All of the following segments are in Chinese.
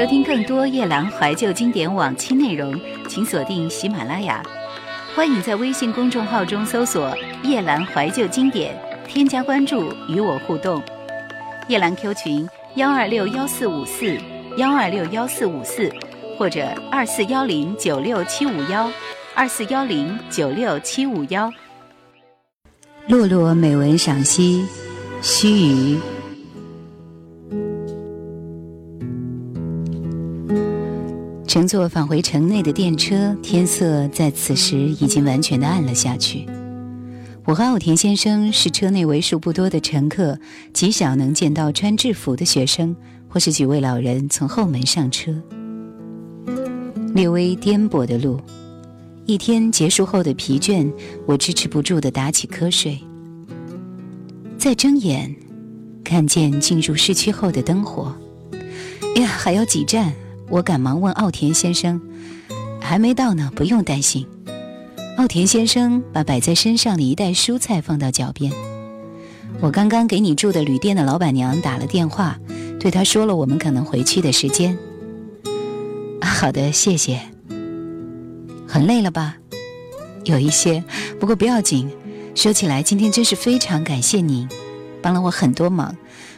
收听更多夜兰怀旧经典往期内容，请锁定喜马拉雅。欢迎在微信公众号中搜索“夜兰怀旧经典”，添加关注与我互动。夜兰 Q 群：幺二六幺四五四幺二六幺四五四，或者二四幺零九六七五幺二四幺零九六七五幺。洛洛美文赏析，须臾。乘坐返回城内的电车，天色在此时已经完全的暗了下去。我和奥田先生是车内为数不多的乘客，极少能见到穿制服的学生或是几位老人从后门上车。略微颠簸的路，一天结束后的疲倦，我支持不住的打起瞌睡。再睁眼，看见进入市区后的灯火，呀，还有几站。我赶忙问奥田先生：“还没到呢，不用担心。”奥田先生把摆在身上的一袋蔬菜放到脚边。我刚刚给你住的旅店的老板娘打了电话，对她说了我们可能回去的时间。好的，谢谢。很累了吧？有一些，不过不要紧。说起来，今天真是非常感谢您，帮了我很多忙，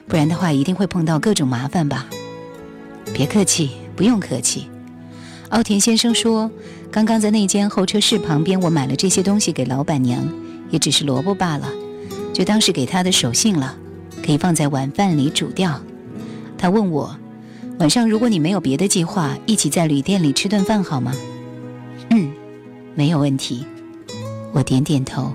不然的话一定会碰到各种麻烦吧。别客气。不用客气，奥田先生说：“刚刚在那间候车室旁边，我买了这些东西给老板娘，也只是萝卜罢了，就当是给她的手信了，可以放在晚饭里煮掉。”他问我：“晚上如果你没有别的计划，一起在旅店里吃顿饭好吗？”“嗯，没有问题。”我点点头。《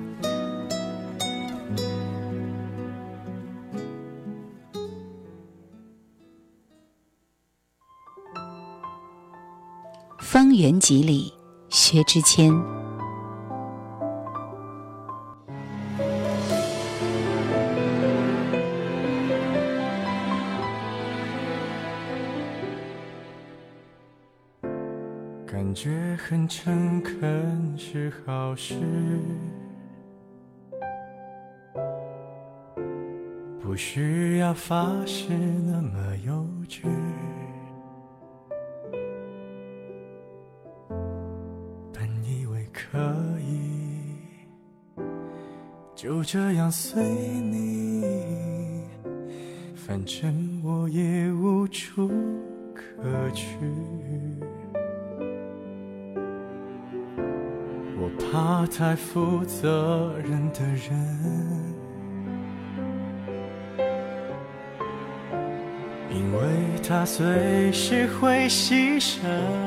原集里》，薛之谦。感觉很诚恳是好事，不需要发誓那么幼稚。可以就这样随你，反正我也无处可去。我怕太负责任的人，因为他随时会牺牲。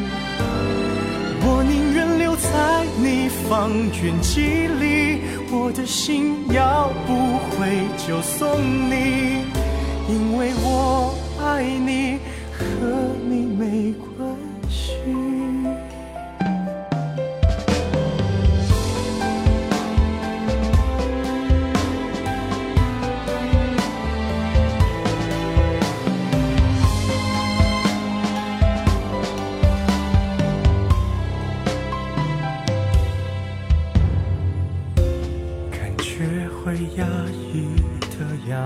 你方圆几里，我的心要不回就送你，因为我爱你，和你没关。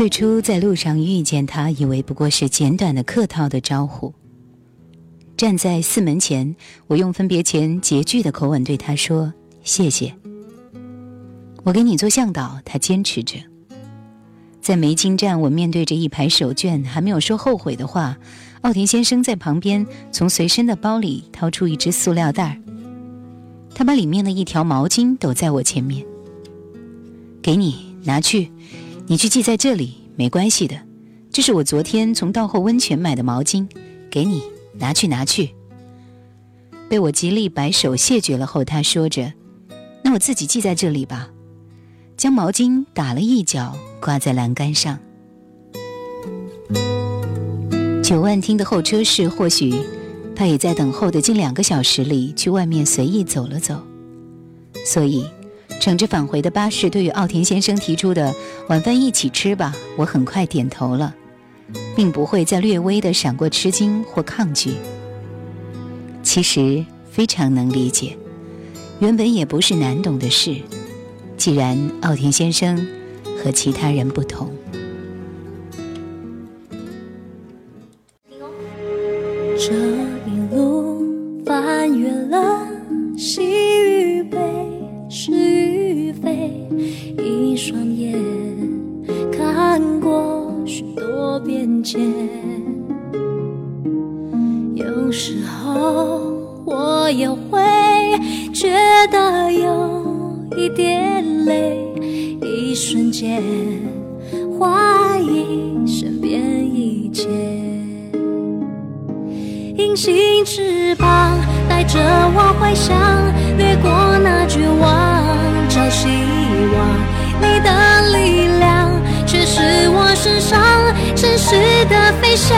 最初在路上遇见他，以为不过是简短的客套的招呼。站在寺门前，我用分别前拮据的口吻对他说：“谢谢。”我给你做向导，他坚持着。在梅津站，我面对着一排手绢，还没有说后悔的话。奥田先生在旁边从随身的包里掏出一只塑料袋他把里面的一条毛巾抖在我前面，给你拿去，你去系在这里，没关系的。这是我昨天从道后温泉买的毛巾，给你拿去拿去。被我极力摆手谢绝了后，他说着：“那我自己系在这里吧。”将毛巾打了一角，挂在栏杆上。九万厅的候车室，或许他也在等候的近两个小时里去外面随意走了走。所以，乘着返回的巴士，对于奥田先生提出的晚饭一起吃吧，我很快点头了，并不会再略微的闪过吃惊或抗拒。其实非常能理解，原本也不是难懂的事。既然奥田先生和其他人不同，间。有时候我也会觉得有。一点累，一瞬间怀疑身边一切。隐形翅膀带着我幻想，掠过那绝望，找希望。你的力量是我身上真实的飞翔，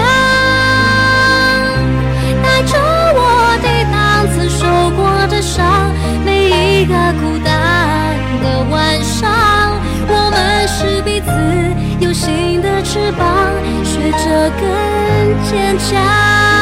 带着我抵挡曾受过的伤，每一个孤单。的晚上，我们是彼此有形的翅膀，学着更坚强。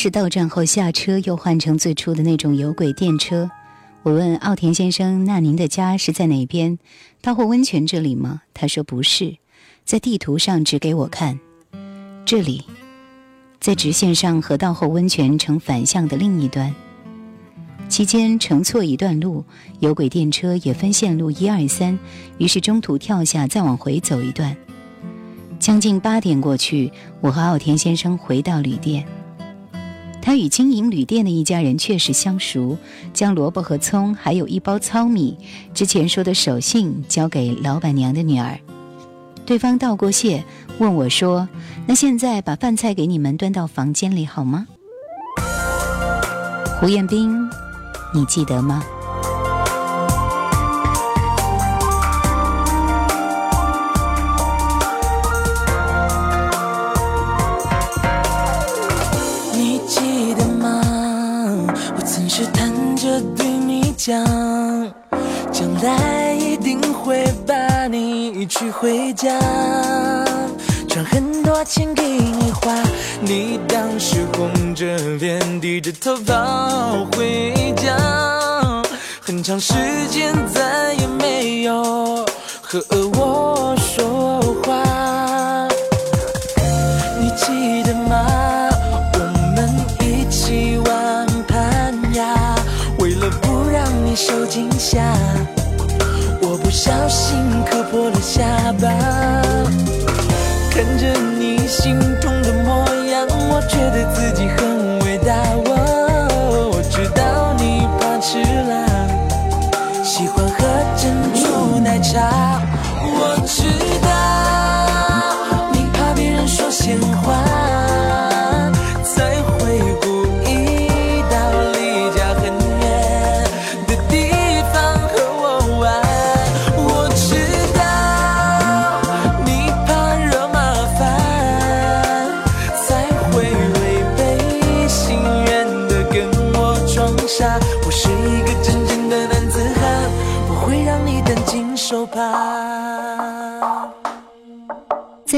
是到站后下车，又换成最初的那种有轨电车。我问奥田先生：“那您的家是在哪边？到后温泉这里吗？”他说：“不是，在地图上指给我看，这里，在直线上和到后温泉呈反向的另一端。期间乘错一段路，有轨电车也分线路一二三，于是中途跳下，再往回走一段。将近八点过去，我和奥田先生回到旅店。”他与经营旅店的一家人确实相熟，将萝卜和葱，还有一包糙米，之前说的手信交给老板娘的女儿。对方道过谢，问我说：“那现在把饭菜给你们端到房间里好吗？”胡彦斌，你记得吗？想将来一定会把你娶回家，赚很多钱给你花。你当时红着脸，低着头跑回家，很长时间再也没有和我说话。受惊吓，我不小心磕破了下巴。看着你心痛的模样，我觉得自己很伟大。哦我知道你怕吃辣，喜欢喝珍珠奶茶。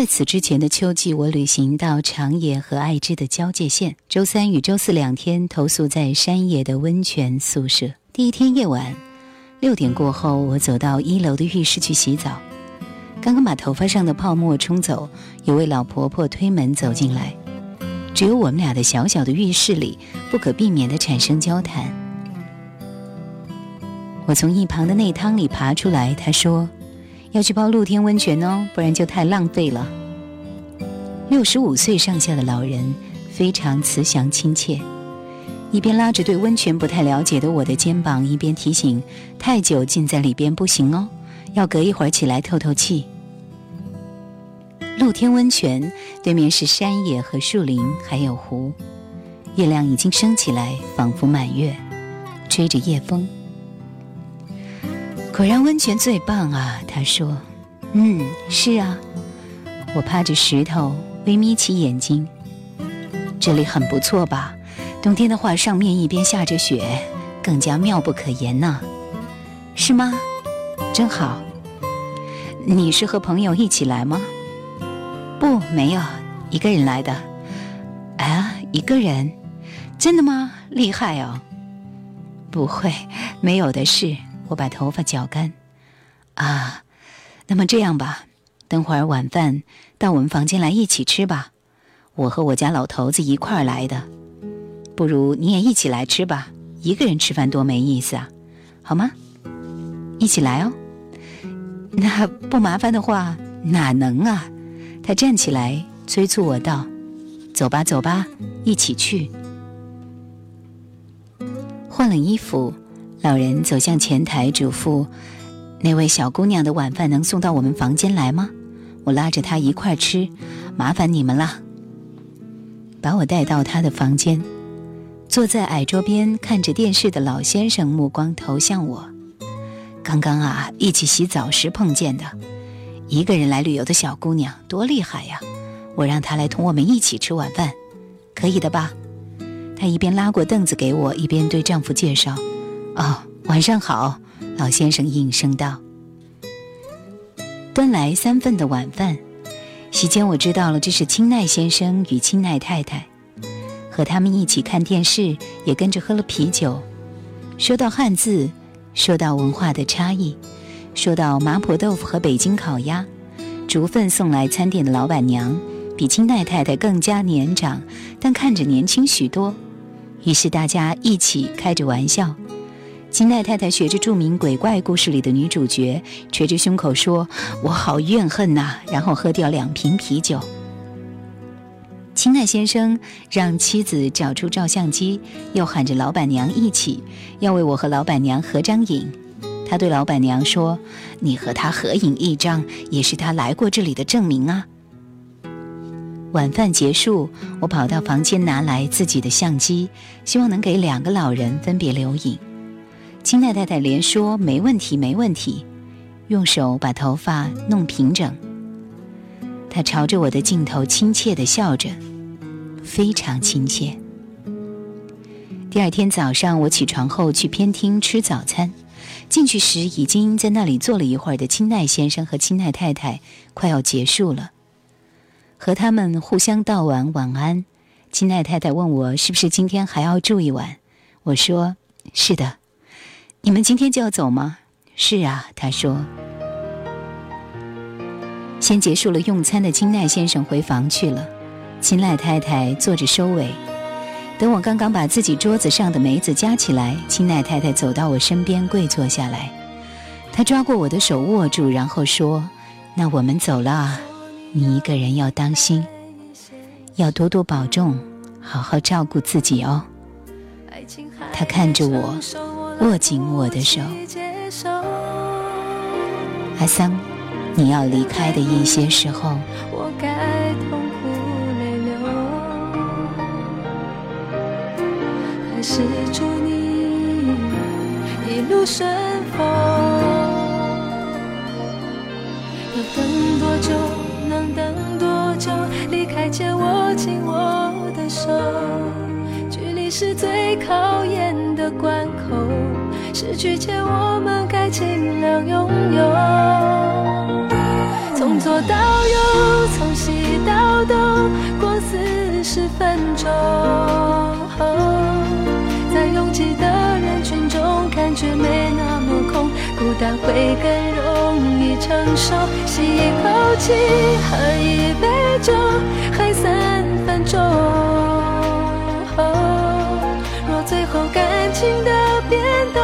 在此之前的秋季，我旅行到长野和爱知的交界线。周三与周四两天投宿在山野的温泉宿舍。第一天夜晚六点过后，我走到一楼的浴室去洗澡。刚刚把头发上的泡沫冲走，有位老婆婆推门走进来。只有我们俩的小小的浴室里，不可避免地产生交谈。我从一旁的内汤里爬出来，她说。要去泡露天温泉哦，不然就太浪费了。六十五岁上下的老人非常慈祥亲切，一边拉着对温泉不太了解的我的肩膀，一边提醒：太久浸在里边不行哦，要隔一会儿起来透透气。露天温泉对面是山野和树林，还有湖，月亮已经升起来，仿佛满月，吹着夜风。果然温泉最棒啊！他说：“嗯，是啊。”我趴着石头，微眯起眼睛。这里很不错吧？冬天的话，上面一边下着雪，更加妙不可言呢。是吗？真好。你是和朋友一起来吗？不，没有，一个人来的。啊，一个人？真的吗？厉害哦！不会，没有的事。我把头发绞干，啊，那么这样吧，等会儿晚饭到我们房间来一起吃吧。我和我家老头子一块儿来的，不如你也一起来吃吧。一个人吃饭多没意思啊，好吗？一起来哦。那不麻烦的话，哪能啊？他站起来催促我道：“走吧，走吧，一起去。”换了衣服。老人走向前台，嘱咐：“那位小姑娘的晚饭能送到我们房间来吗？我拉着她一块吃，麻烦你们了。”把我带到他的房间，坐在矮桌边看着电视的老先生目光投向我。刚刚啊，一起洗澡时碰见的，一个人来旅游的小姑娘，多厉害呀！我让她来同我们一起吃晚饭，可以的吧？她一边拉过凳子给我，一边对丈夫介绍：“哦，晚上好。”老先生应声道。端来三份的晚饭，席间我知道了这是青奈先生与青奈太太，和他们一起看电视，也跟着喝了啤酒。说到汉字，说到文化的差异，说到麻婆豆腐和北京烤鸭，逐份送来餐点的老板娘比青奈太太更加年长，但看着年轻许多。于是大家一起开着玩笑。金奈太太学着著名鬼怪故事里的女主角，捶着胸口说：“我好怨恨呐！”然后喝掉两瓶啤酒。青奈先生让妻子找出照相机，又喊着老板娘一起要为我和老板娘合张影。他对老板娘说：“你和他合影一张，也是他来过这里的证明啊。”晚饭结束，我跑到房间拿来自己的相机，希望能给两个老人分别留影。金奈太太连说没问题，没问题，用手把头发弄平整。她朝着我的镜头亲切地笑着，非常亲切。第二天早上，我起床后去偏厅吃早餐，进去时已经在那里坐了一会儿的青奈先生和青奈太太快要结束了，和他们互相道完晚安。青奈太太问我是不是今天还要住一晚，我说是的。你们今天就要走吗？是啊，他说。先结束了用餐的金奈先生回房去了，金奈太太坐着收尾。等我刚刚把自己桌子上的梅子夹起来，金奈太太走到我身边跪坐下来，她抓过我的手握住，然后说：“那我们走了，你一个人要当心，要多多保重，好好照顾自己哦。”她看着我。握紧我的手，阿桑，你要离开的一些时候，我该痛哭泪流，还是祝你一路顺风？要等多久？能等多久？离开前握紧我的手。距离是最考验的关口，失去前我们该尽量拥有。从左到右，从西到东，过四十分钟。在拥挤的人群中，感觉没那么空，孤单会更容易承受。吸一口气，喝一杯酒，还三分钟。若最后感情的变动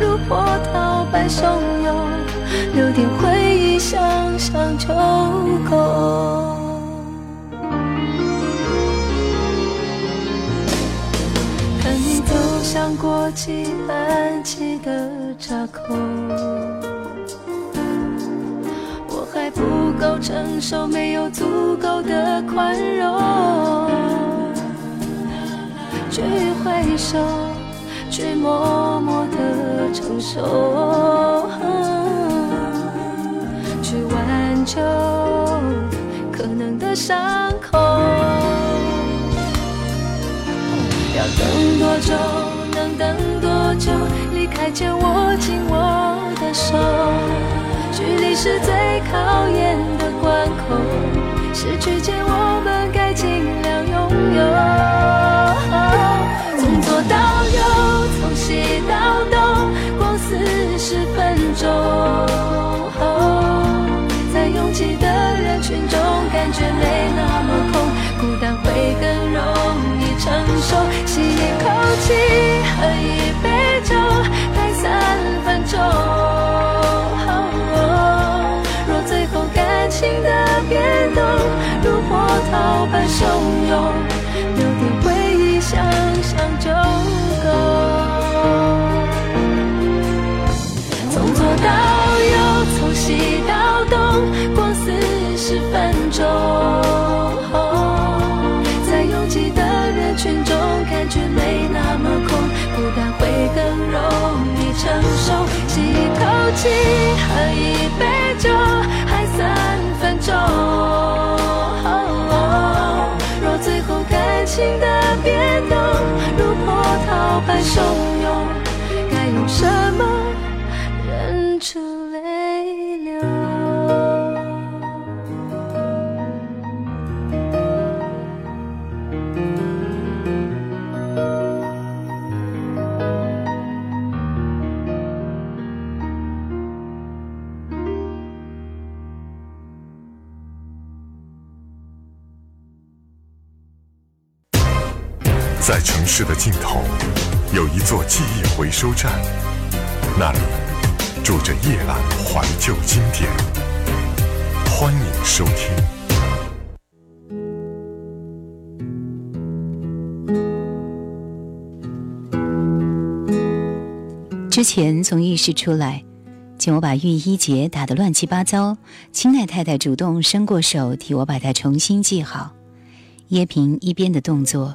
如波涛般汹涌，留点回忆想想就够。看你走向过期安气的闸口，我还不够成熟，没有足够的宽容。去挥手，去默默的承受，去挽救可能的伤口。要等多久？能等多久？离开前握紧我的手，距离是最考验的关口，失去前我们该尽量拥有。分钟。在拥挤的人群中，感觉没那么空，孤单会更容易承受。吸一口气，喝一杯酒，待三分钟。若最后感情的变动如波涛般汹涌，到右，从西到东，逛四十分钟。在拥挤的人群中，感觉没那么空，孤单会更容易承受。吸一口气，喝一杯酒，还三分钟。若最后感情的变动。如波涛般汹涌，忍住泪流？在城市的尽头，有一座记忆回收站，那里住着夜阑怀旧经典。欢迎收听。之前从浴室出来，见我把浴衣结打得乱七八糟，青奈太太主动伸过手替我把它重新系好，叶平一边的动作。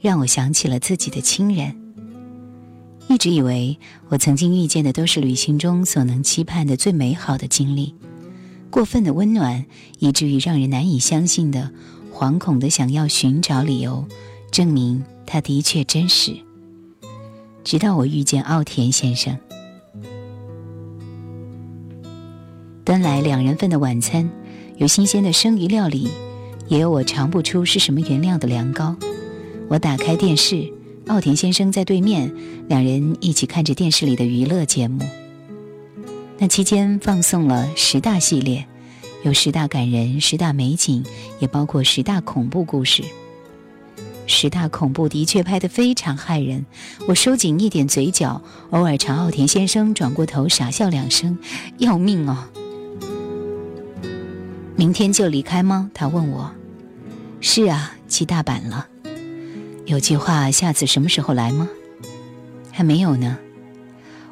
让我想起了自己的亲人。一直以为我曾经遇见的都是旅行中所能期盼的最美好的经历，过分的温暖，以至于让人难以相信的，惶恐的想要寻找理由，证明它的确真实。直到我遇见奥田先生，端来两人份的晚餐，有新鲜的生鱼料理，也有我尝不出是什么原料的凉糕。我打开电视，奥田先生在对面，两人一起看着电视里的娱乐节目。那期间放送了十大系列，有十大感人、十大美景，也包括十大恐怖故事。十大恐怖的确拍得非常骇人，我收紧一点嘴角，偶尔朝奥田先生转过头傻笑两声，要命哦！明天就离开吗？他问我。是啊，去大阪了。有计划下次什么时候来吗？还没有呢。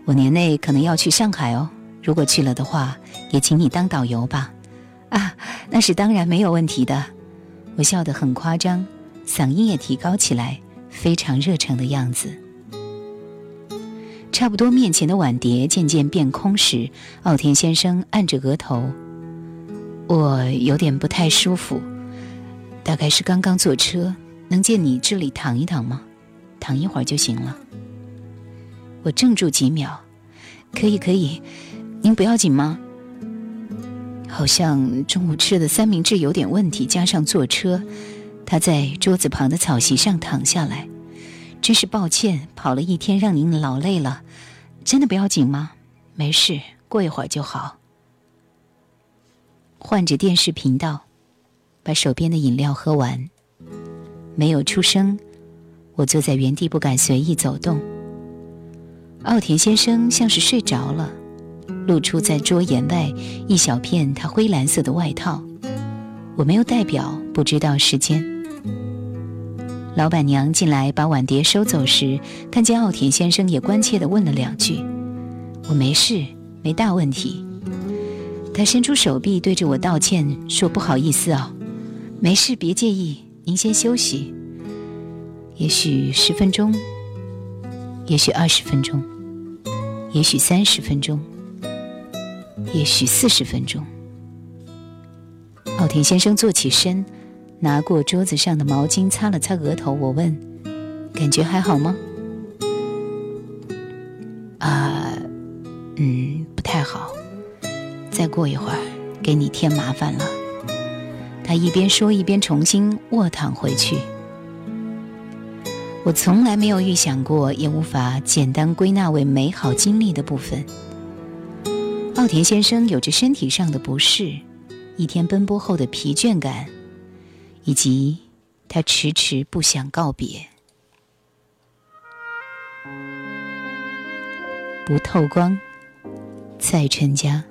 我年内可能要去上海哦。如果去了的话，也请你当导游吧。啊，那是当然没有问题的。我笑得很夸张，嗓音也提高起来，非常热诚的样子。差不多面前的碗碟渐渐变空时，奥田先生按着额头。我有点不太舒服，大概是刚刚坐车。能借你这里躺一躺吗？躺一会儿就行了。我怔住几秒，可以可以，您不要紧吗？好像中午吃的三明治有点问题，加上坐车，他在桌子旁的草席上躺下来。真是抱歉，跑了一天让您劳累了。真的不要紧吗？没事，过一会儿就好。换着电视频道，把手边的饮料喝完。没有出声，我坐在原地不敢随意走动。奥田先生像是睡着了，露出在桌沿外一小片他灰蓝色的外套。我没有代表，不知道时间。老板娘进来把碗碟收走时，看见奥田先生，也关切地问了两句：“我没事，没大问题。”他伸出手臂对着我道歉，说：“不好意思哦，没事，别介意。”您先休息，也许十分钟，也许二十分钟，也许三十分钟，也许四十分钟。奥田先生坐起身，拿过桌子上的毛巾擦了擦额头。我问：“感觉还好吗？”“啊，嗯，不太好。再过一会儿，给你添麻烦了。”他一边说，一边重新卧躺回去。我从来没有预想过，也无法简单归纳为美好经历的部分。奥田先生有着身体上的不适，一天奔波后的疲倦感，以及他迟迟不想告别。不透光，在春家。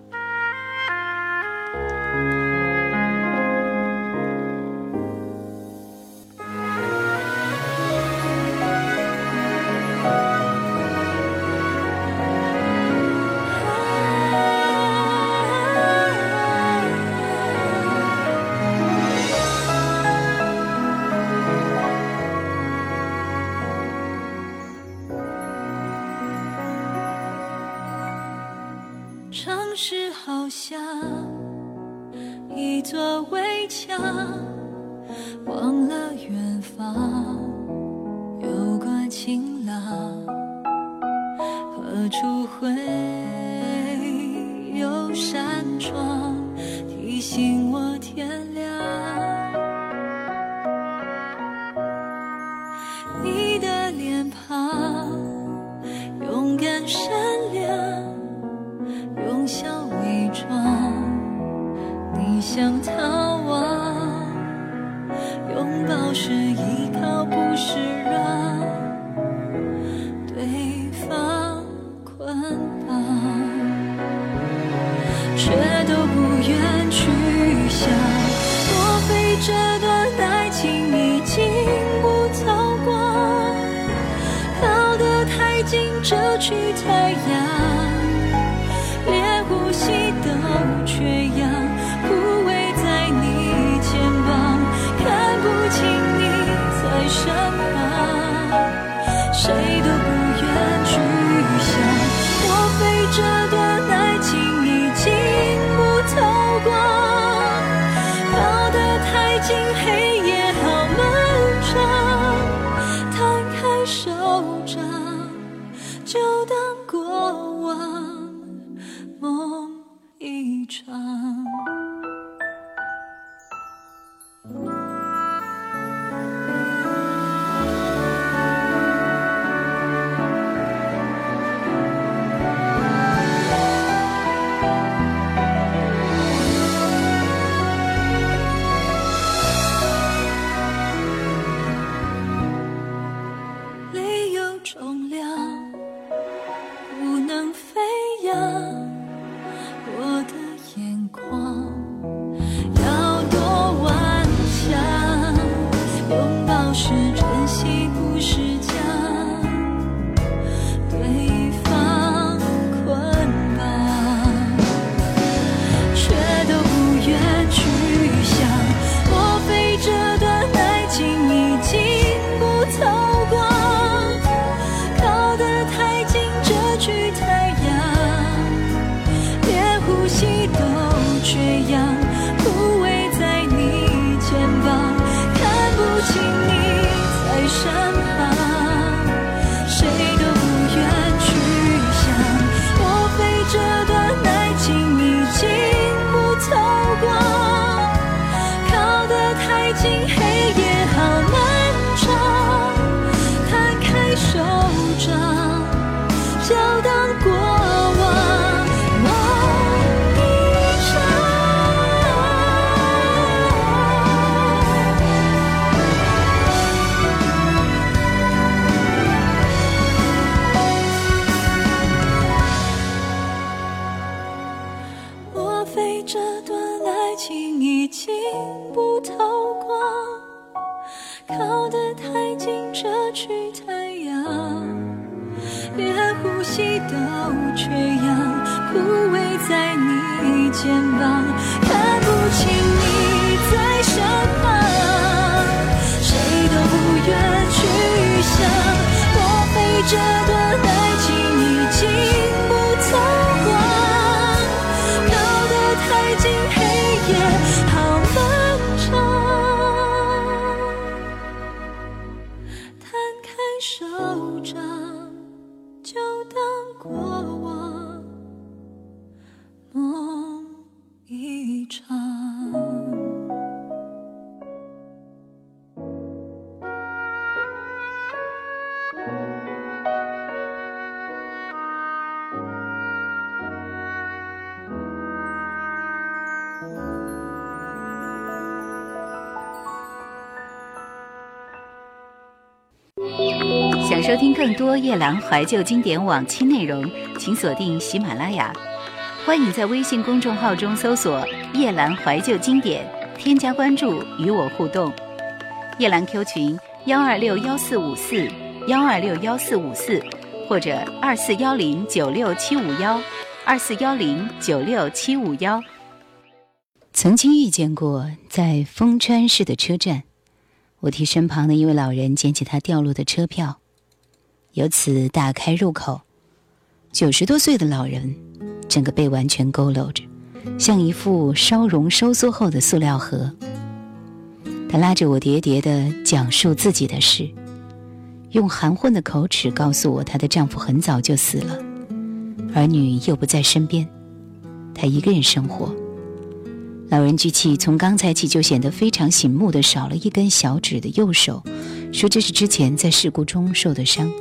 多夜兰怀旧经典往期内容，请锁定喜马拉雅。欢迎在微信公众号中搜索“夜兰怀旧经典”，添加关注与我互动。夜兰 Q 群幺二六幺四五四幺二六幺四五四，或者二四幺零九六七五幺二四幺零九六七五幺。曾经遇见过在丰川市的车站，我替身旁的一位老人捡起他掉落的车票，由此打开入口。九十多岁的老人，整个背完全佝偻着，像一副烧融收缩后的塑料盒。他拉着我叠叠地讲述自己的事，用含混的口齿告诉我，她的丈夫很早就死了，儿女又不在身边，她一个人生活。老人举起从刚才起就显得非常醒目的少了一根小指的右手，说这是之前在事故中受的伤。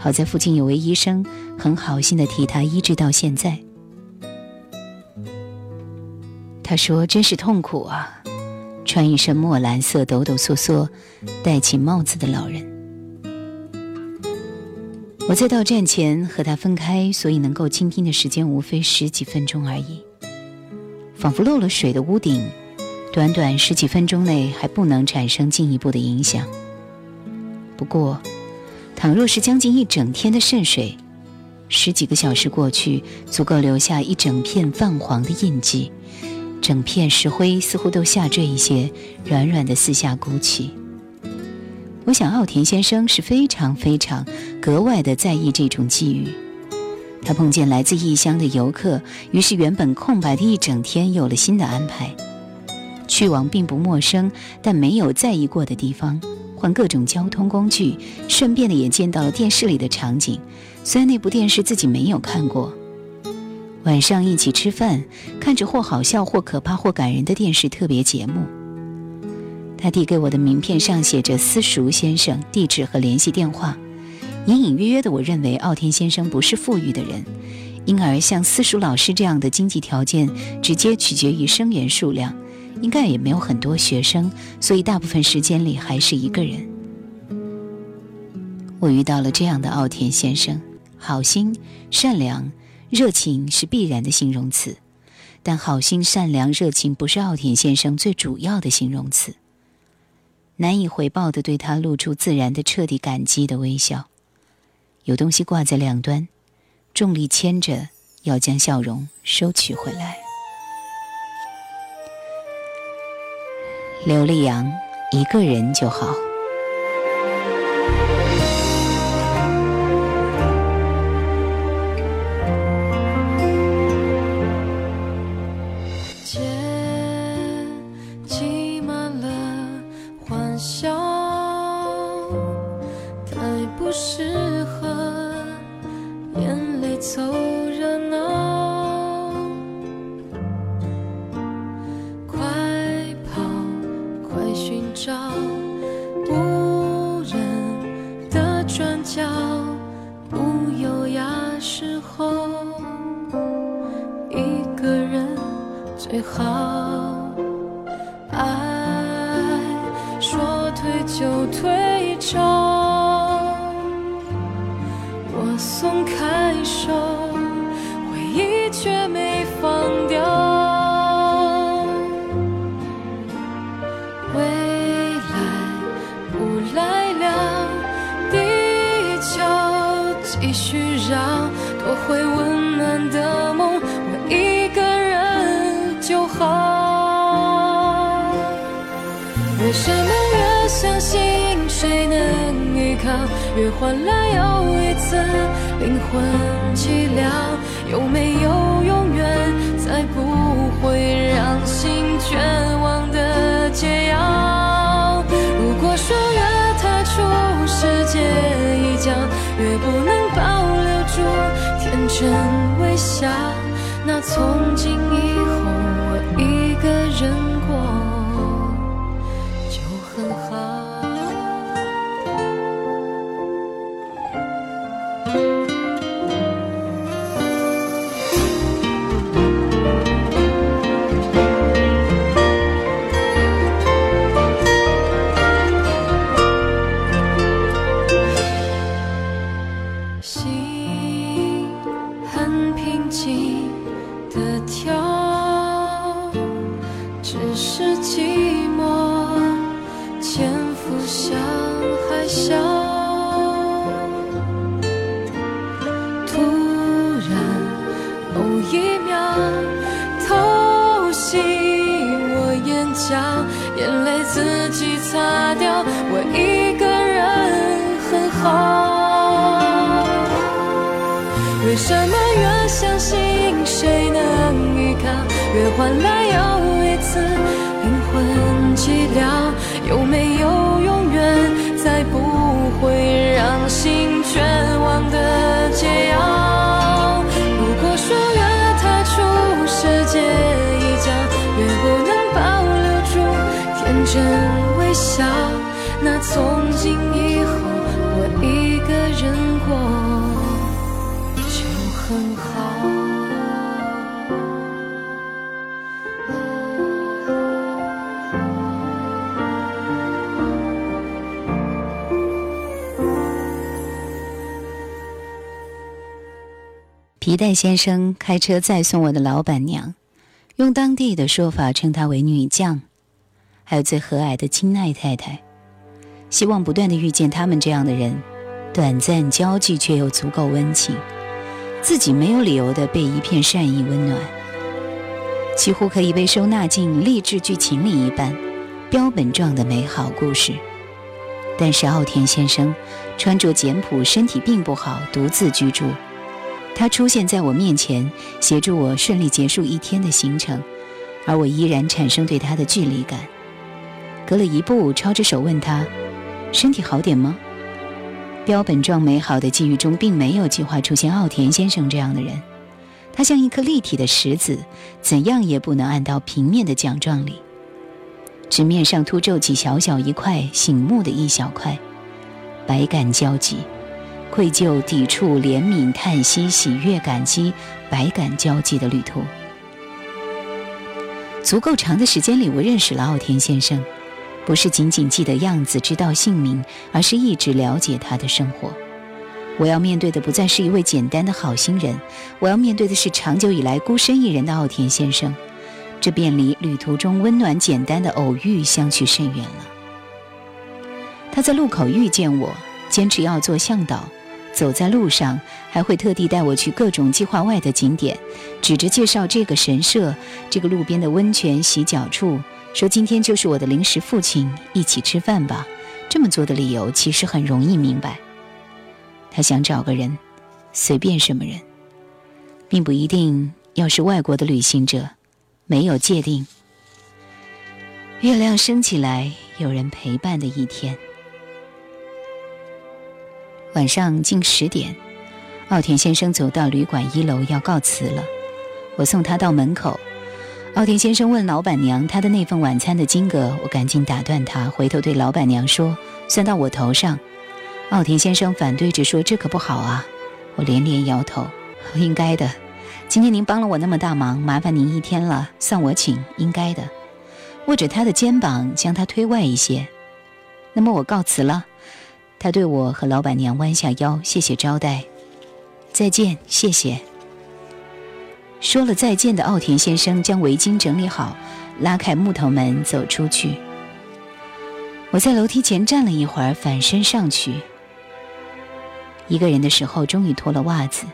好在附近有位医生很好心的替他医治到现在。他说：“真是痛苦啊，穿一身墨蓝色、抖抖嗦嗦、戴起帽子的老人。我在到站前和他分开，所以能够倾听的时间无非十几分钟而已。仿佛漏了水的屋顶，短短十几分钟内还不能产生进一步的影响。不过，倘若是将近一整天的渗水，十几个小时过去，足够留下一整片泛黄的印记。整片石灰似乎都下坠一些，软软的四下鼓起。我想，奥田先生是非常非常格外的在意这种际遇。他碰见来自异乡的游客，于是原本空白的一整天有了新的安排，去往并不陌生但没有在意过的地方，换各种交通工具，顺便的也见到了电视里的场景，虽然那部电视自己没有看过。晚上一起吃饭，看着或好笑或可怕或感人的电视特别节目。他递给我的名片上写着“私塾先生”地址和联系电话。隐隐约约的，我认为奥田先生不是富裕的人，因而像私塾老师这样的经济条件直接取决于生源数量，应该也没有很多学生，所以大部分时间里还是一个人。我遇到了这样的奥田先生，好心、善良。热情是必然的形容词，但好心、善良、热情不是奥田先生最主要的形容词。难以回报的对他露出自然的、彻底感激的微笑。有东西挂在两端，重力牵着，要将笑容收取回来。刘力扬，一个人就好。一续让多回温暖的梦，我一个人就好。为什么越相信谁能依靠，越换来又一次灵魂凄凉？有没有永远，才不会让心绝望的解药？如果说越踏出世界一角，越不能。真微笑，那从今以后我一个人。认真微笑，那从今以后我一个人过就很好。皮带先生开车载送我的老板娘，用当地的说法称她为女将。还有最和蔼的金奈太太。希望不断的遇见他们这样的人，短暂交际却又足够温情，自己没有理由的被一片善意温暖，几乎可以被收纳进励志剧情里一般，标本状的美好故事。但是奥田先生穿着简朴，身体并不好，独自居住。他出现在我面前，协助我顺利结束一天的行程，而我依然产生对他的距离感。隔了一步，抄着手问他。身体好点吗？标本状美好的际遇中，并没有计划出现奥田先生这样的人。他像一颗立体的石子，怎样也不能按到平面的奖状里。纸面上突皱起小小一块，醒目的一小块，百感交集，愧疚、抵触、怜悯、叹息、喜悦、感激，百感交集的旅途。足够长的时间里，我认识了奥田先生。不是仅仅记得样子、知道姓名，而是一直了解他的生活。我要面对的不再是一位简单的好心人，我要面对的是长久以来孤身一人的奥田先生。这便离旅途中温暖简单的偶遇相去甚远了。他在路口遇见我，坚持要做向导，走在路上还会特地带我去各种计划外的景点，指着介绍这个神社、这个路边的温泉洗脚处。说今天就是我的临时父亲，一起吃饭吧。这么做的理由其实很容易明白，他想找个人，随便什么人，并不一定要是外国的旅行者，没有界定。月亮升起来，有人陪伴的一天。晚上近十点，奥田先生走到旅馆一楼要告辞了，我送他到门口。奥田先生问老板娘他的那份晚餐的金额，我赶紧打断他，回头对老板娘说：“算到我头上。”奥田先生反对着说：“这可不好啊！”我连连摇头：“应该的，今天您帮了我那么大忙，麻烦您一天了，算我请，应该的。”握着他的肩膀，将他推外一些。那么我告辞了。他对我和老板娘弯下腰，谢谢招待，再见，谢谢。说了再见的奥田先生将围巾整理好，拉开木头门走出去。我在楼梯前站了一会儿，反身上去。一个人的时候，终于脱了袜子，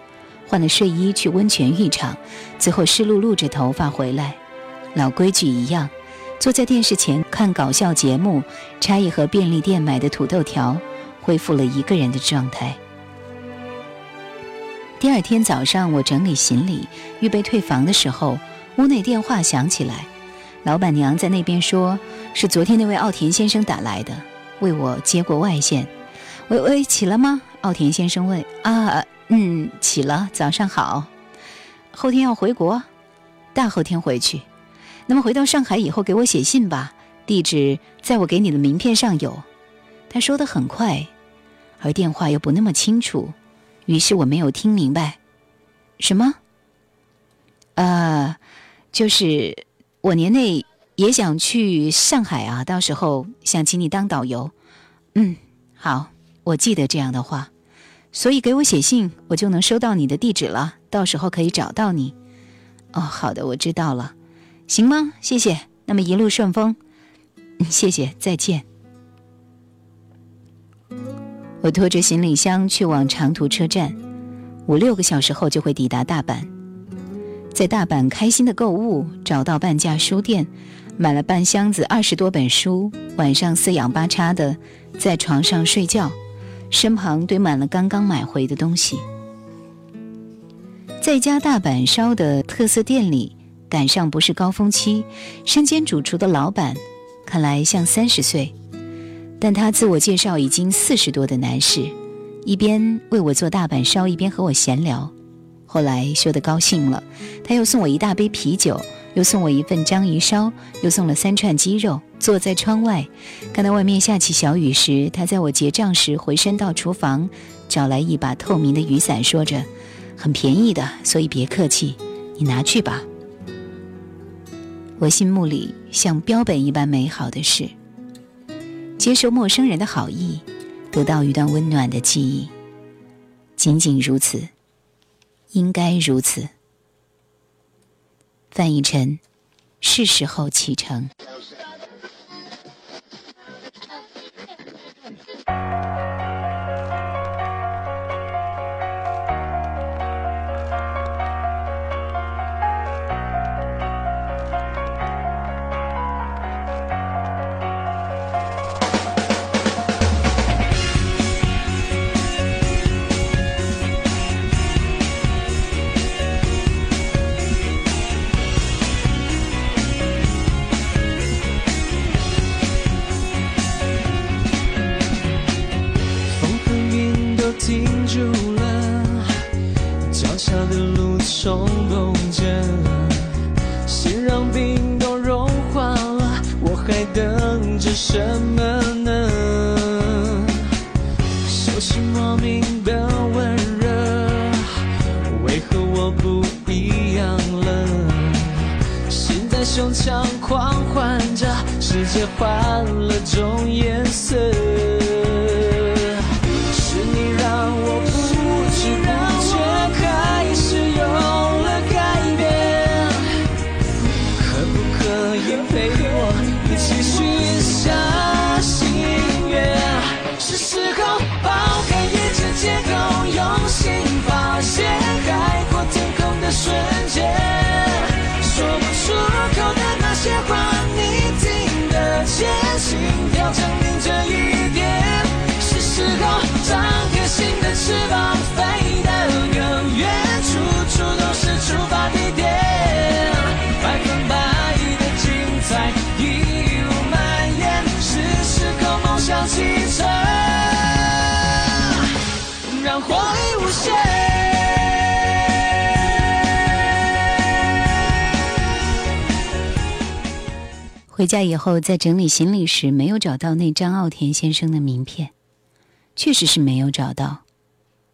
换了睡衣去温泉浴场，最后湿漉漉着头发回来。老规矩一样，坐在电视前看搞笑节目，拆一盒便利店买的土豆条，恢复了一个人的状态。第二天早上，我整理行李，预备退房的时候，屋内电话响起来，老板娘在那边说，是昨天那位奥田先生打来的，为我接过外线。喂喂，起了吗？奥田先生问。啊，嗯，起了。早上好。后天要回国，大后天回去。那么回到上海以后，给我写信吧，地址在我给你的名片上有。他说的很快，而电话又不那么清楚。于是我没有听明白，什么？呃，就是我年内也想去上海啊，到时候想请你当导游。嗯，好，我记得这样的话，所以给我写信，我就能收到你的地址了，到时候可以找到你。哦，好的，我知道了，行吗？谢谢，那么一路顺风。谢谢，再见。我拖着行李箱去往长途车站，五六个小时后就会抵达大阪。在大阪开心的购物，找到半价书店，买了半箱子二十多本书。晚上四仰八叉的在床上睡觉，身旁堆满了刚刚买回的东西。在家大阪烧的特色店里，赶上不是高峰期，身兼主厨的老板看来像三十岁。但他自我介绍已经四十多的男士，一边为我做大阪烧，一边和我闲聊。后来修得高兴了，他又送我一大杯啤酒，又送我一份章鱼烧，又送了三串鸡肉。坐在窗外，看到外面下起小雨时，他在我结账时回身到厨房，找来一把透明的雨伞，说着：“很便宜的，所以别客气，你拿去吧。”我心目里像标本一般美好的事。接受陌生人的好意，得到一段温暖的记忆，仅仅如此，应该如此。范逸臣，是时候启程。在以后，在整理行李时，没有找到那张奥田先生的名片，确实是没有找到。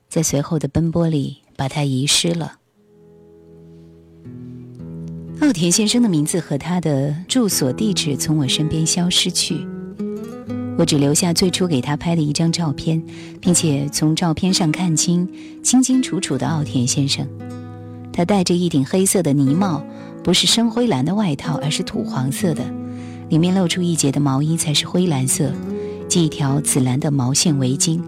在随后的奔波里，把它遗失了。奥田先生的名字和他的住所地址从我身边消失去，我只留下最初给他拍的一张照片，并且从照片上看清清清楚楚的奥田先生。他戴着一顶黑色的呢帽，不是深灰蓝的外套，而是土黄色的，里面露出一截的毛衣才是灰蓝色，系一条紫蓝的毛线围巾，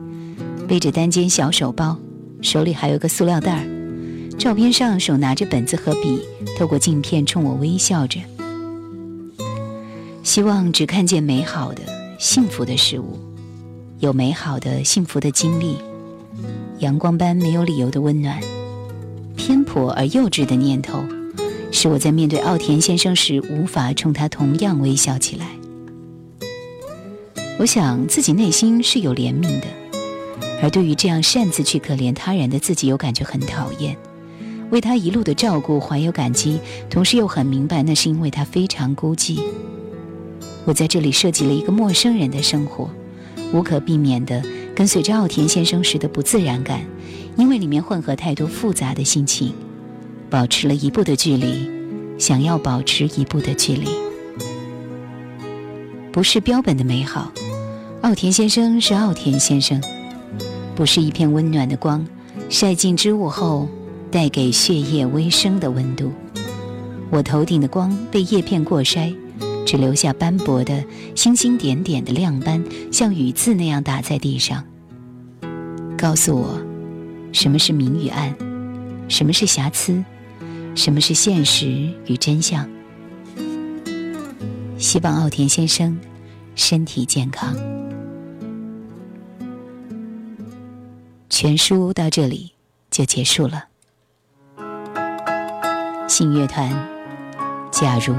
背着单肩小手包，手里还有个塑料袋儿。照片上手拿着本子和笔，透过镜片冲我微笑着。希望只看见美好的、幸福的事物，有美好的、幸福的经历，阳光般没有理由的温暖。偏颇而幼稚的念头，使我在面对奥田先生时无法冲他同样微笑起来。我想自己内心是有怜悯的，而对于这样擅自去可怜他人的自己，又感觉很讨厌。为他一路的照顾怀有感激，同时又很明白那是因为他非常孤寂。我在这里设计了一个陌生人的生活，无可避免的跟随着奥田先生时的不自然感，因为里面混合太多复杂的心情，保持了一步的距离，想要保持一步的距离，不是标本的美好。奥田先生是奥田先生，不是一片温暖的光，晒进织物后。带给血液微生的温度。我头顶的光被叶片过筛，只留下斑驳的星星点点的亮斑，像雨字那样打在地上。告诉我，什么是明与暗，什么是瑕疵，什么是现实与真相。希望奥田先生身体健康。全书到这里就结束了。信乐团，假如。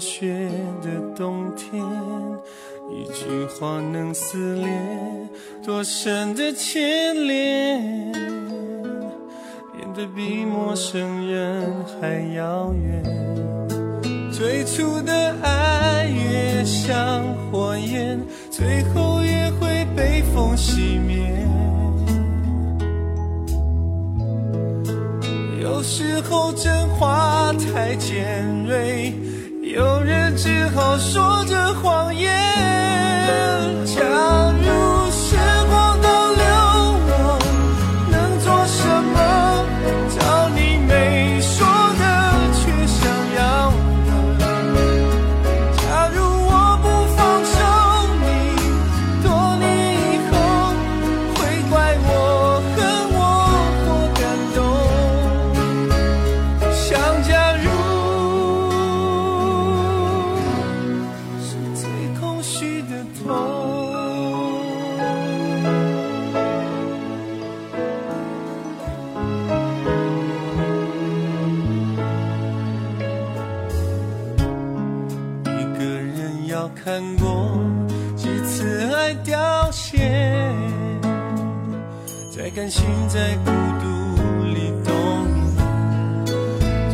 雪的冬天，一句话能撕裂多深的牵连？变得比陌生人还遥远。最初的爱越像火焰，最后也会被风熄灭。有时候真话太尖锐，有人只好说着谎言。要看过几次爱凋谢，再甘心在孤独里冬眠。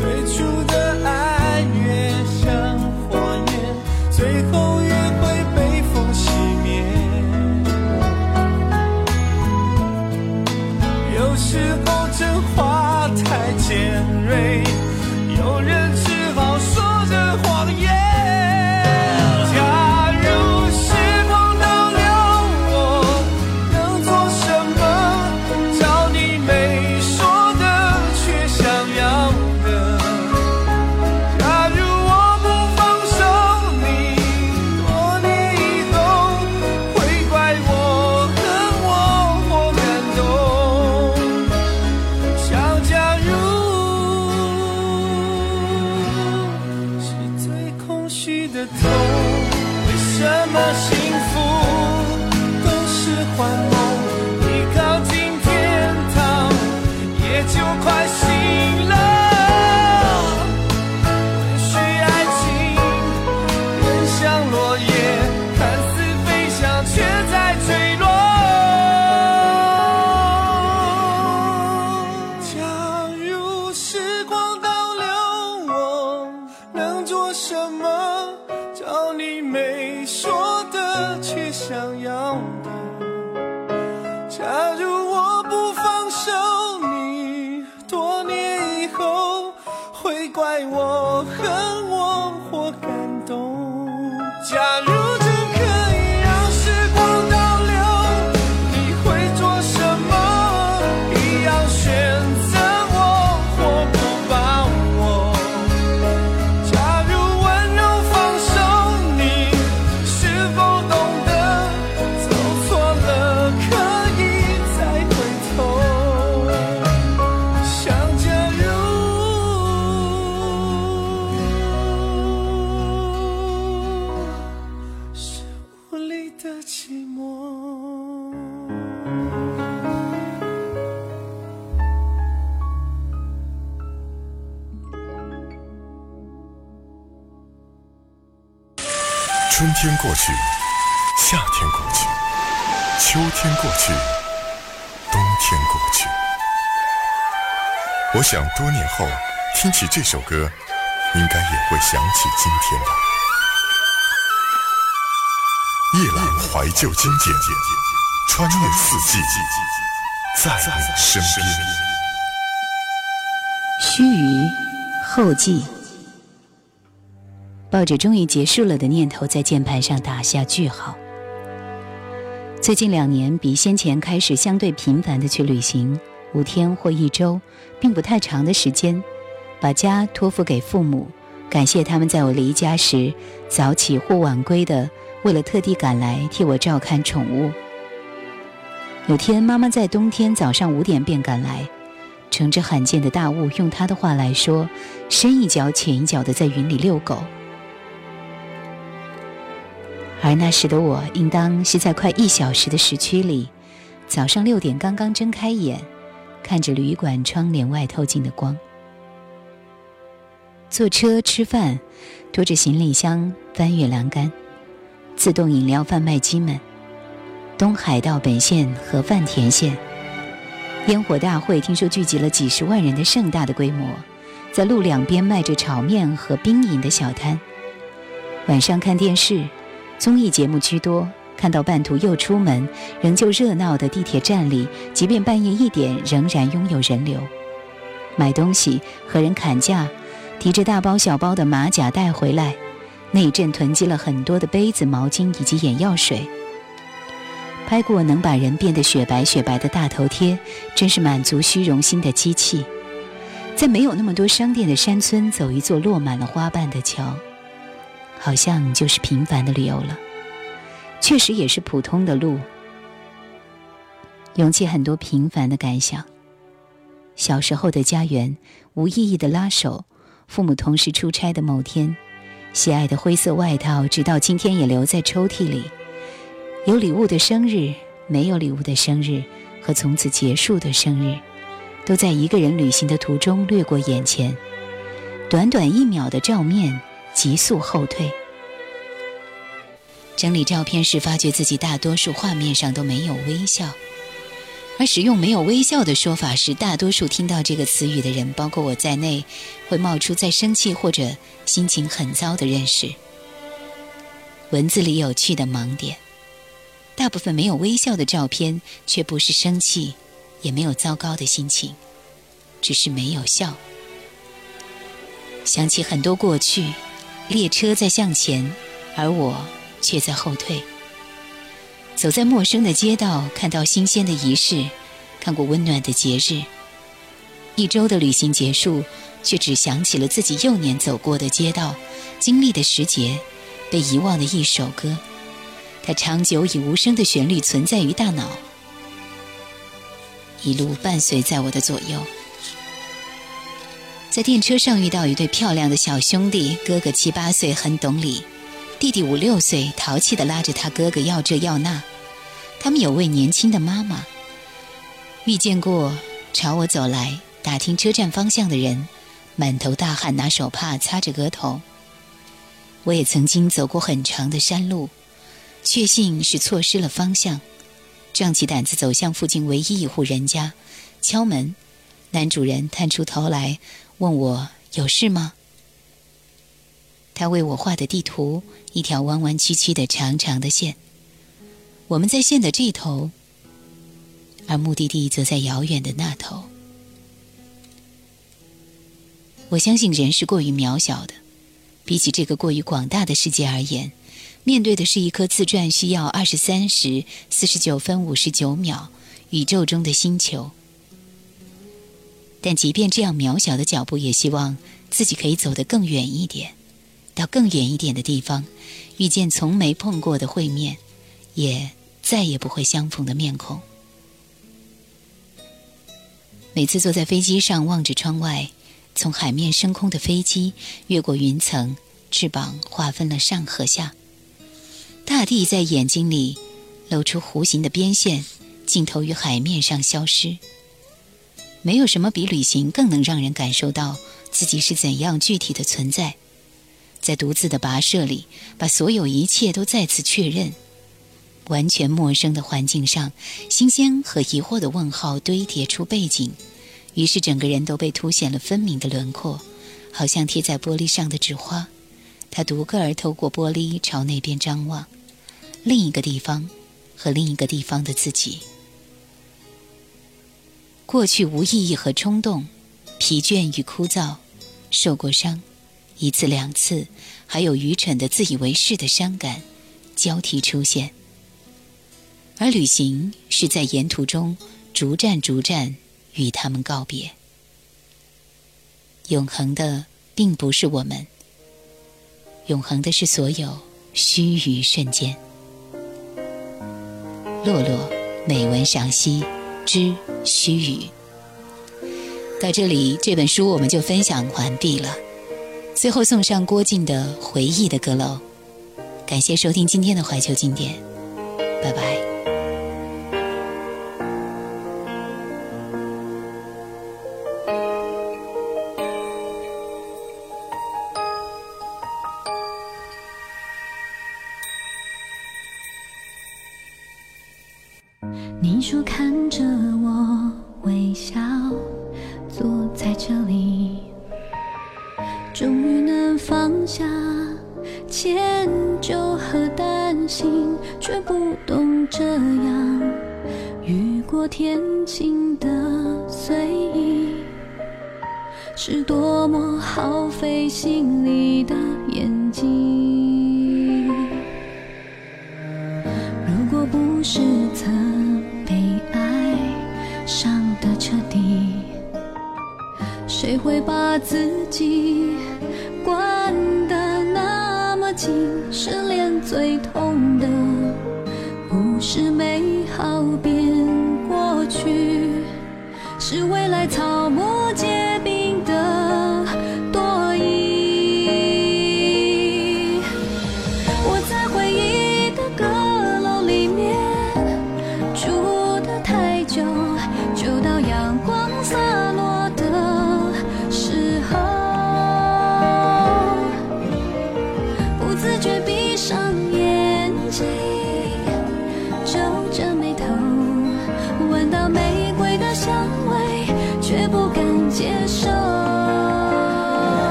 最初天过去，夏天过去，秋天过去，冬天过去。我想多年后听起这首歌，应该也会想起今天吧。夜阑怀旧经典，穿越四季，在你身边。须臾后记，抱着终于结束了的念头，在键盘上打下句号。最近两年比先前开始相对频繁的去旅行，五天或一周，并不太长的时间，把家托付给父母，感谢他们在我离家时早起或晚归的，为了特地赶来替我照看宠物。有天，妈妈在冬天早上五点便赶来。乘着罕见的大雾，用她的话来说，深一脚浅一脚的在云里遛狗。而那时的我，应当是在快一小时的时区里，早上六点刚刚睁开眼，看着旅馆窗帘外透进的光。坐车吃饭，拖着行李箱翻越栏杆，自动饮料贩卖机们，东海道本线和饭田线。烟火大会听说聚集了几十万人的盛大的规模，在路两边卖着炒面和冰饮的小摊。晚上看电视，综艺节目居多。看到半途又出门，仍旧热闹的地铁站里，即便半夜一点，仍然拥有人流。买东西和人砍价，提着大包小包的马甲带回来，那一阵囤积了很多的杯子、毛巾以及眼药水。拍过能把人变得雪白雪白的大头贴，真是满足虚荣心的机器。在没有那么多商店的山村，走一座落满了花瓣的桥，好像就是平凡的旅游了。确实也是普通的路，涌起很多平凡的感想。小时候的家园，无意义的拉手，父母同时出差的某天，喜爱的灰色外套，直到今天也留在抽屉里。有礼物的生日，没有礼物的生日，和从此结束的生日，都在一个人旅行的途中掠过眼前。短短一秒的照面，急速后退。整理照片时，发觉自己大多数画面上都没有微笑，而使用“没有微笑”的说法时，大多数听到这个词语的人，包括我在内，会冒出在生气或者心情很糟的认识。文字里有趣的盲点，大部分没有微笑的照片，却不是生气，也没有糟糕的心情，只是没有笑。想起很多过去，列车在向前，而我。却在后退。走在陌生的街道，看到新鲜的仪式，看过温暖的节日。一周的旅行结束，却只想起了自己幼年走过的街道，经历的时节，被遗忘的一首歌。它长久以无声的旋律存在于大脑，一路伴随在我的左右。在电车上遇到一对漂亮的小兄弟，哥哥七八岁，很懂礼。弟弟五六岁，淘气地拉着他哥哥要这要那。他们有位年轻的妈妈。遇见过朝我走来打听车站方向的人，满头大汗，拿手帕擦着额头。我也曾经走过很长的山路，确信是错失了方向，壮起胆子走向附近唯一一户人家，敲门。男主人探出头来问我有事吗？他为我画的地图，一条弯弯曲曲的长长的线。我们在线的这头，而目的地则在遥远的那头。我相信人是过于渺小的，比起这个过于广大的世界而言，面对的是一颗自转需要二十三时四十九分五十九秒宇宙中的星球。但即便这样渺小的脚步，也希望自己可以走得更远一点。到更远一点的地方，遇见从没碰过的会面，也再也不会相逢的面孔。每次坐在飞机上，望着窗外，从海面升空的飞机，越过云层，翅膀划分了上和下，大地在眼睛里露出弧形的边线，镜头于海面上消失。没有什么比旅行更能让人感受到自己是怎样具体的存在。在独自的跋涉里，把所有一切都再次确认。完全陌生的环境上，新鲜和疑惑的问号堆叠出背景，于是整个人都被凸显了分明的轮廓，好像贴在玻璃上的纸花。他独个儿透过玻璃朝那边张望，另一个地方和另一个地方的自己。过去无意义和冲动，疲倦与枯燥，受过伤。一次两次，还有愚蠢的自以为是的伤感交替出现，而旅行是在沿途中逐站逐站与他们告别。永恒的并不是我们，永恒的是所有须臾瞬间。洛洛美文赏析之须臾，到这里这本书我们就分享完毕了。最后送上郭靖的回忆的阁楼，感谢收听今天的怀旧经典，拜拜。是美好变过去是未来藏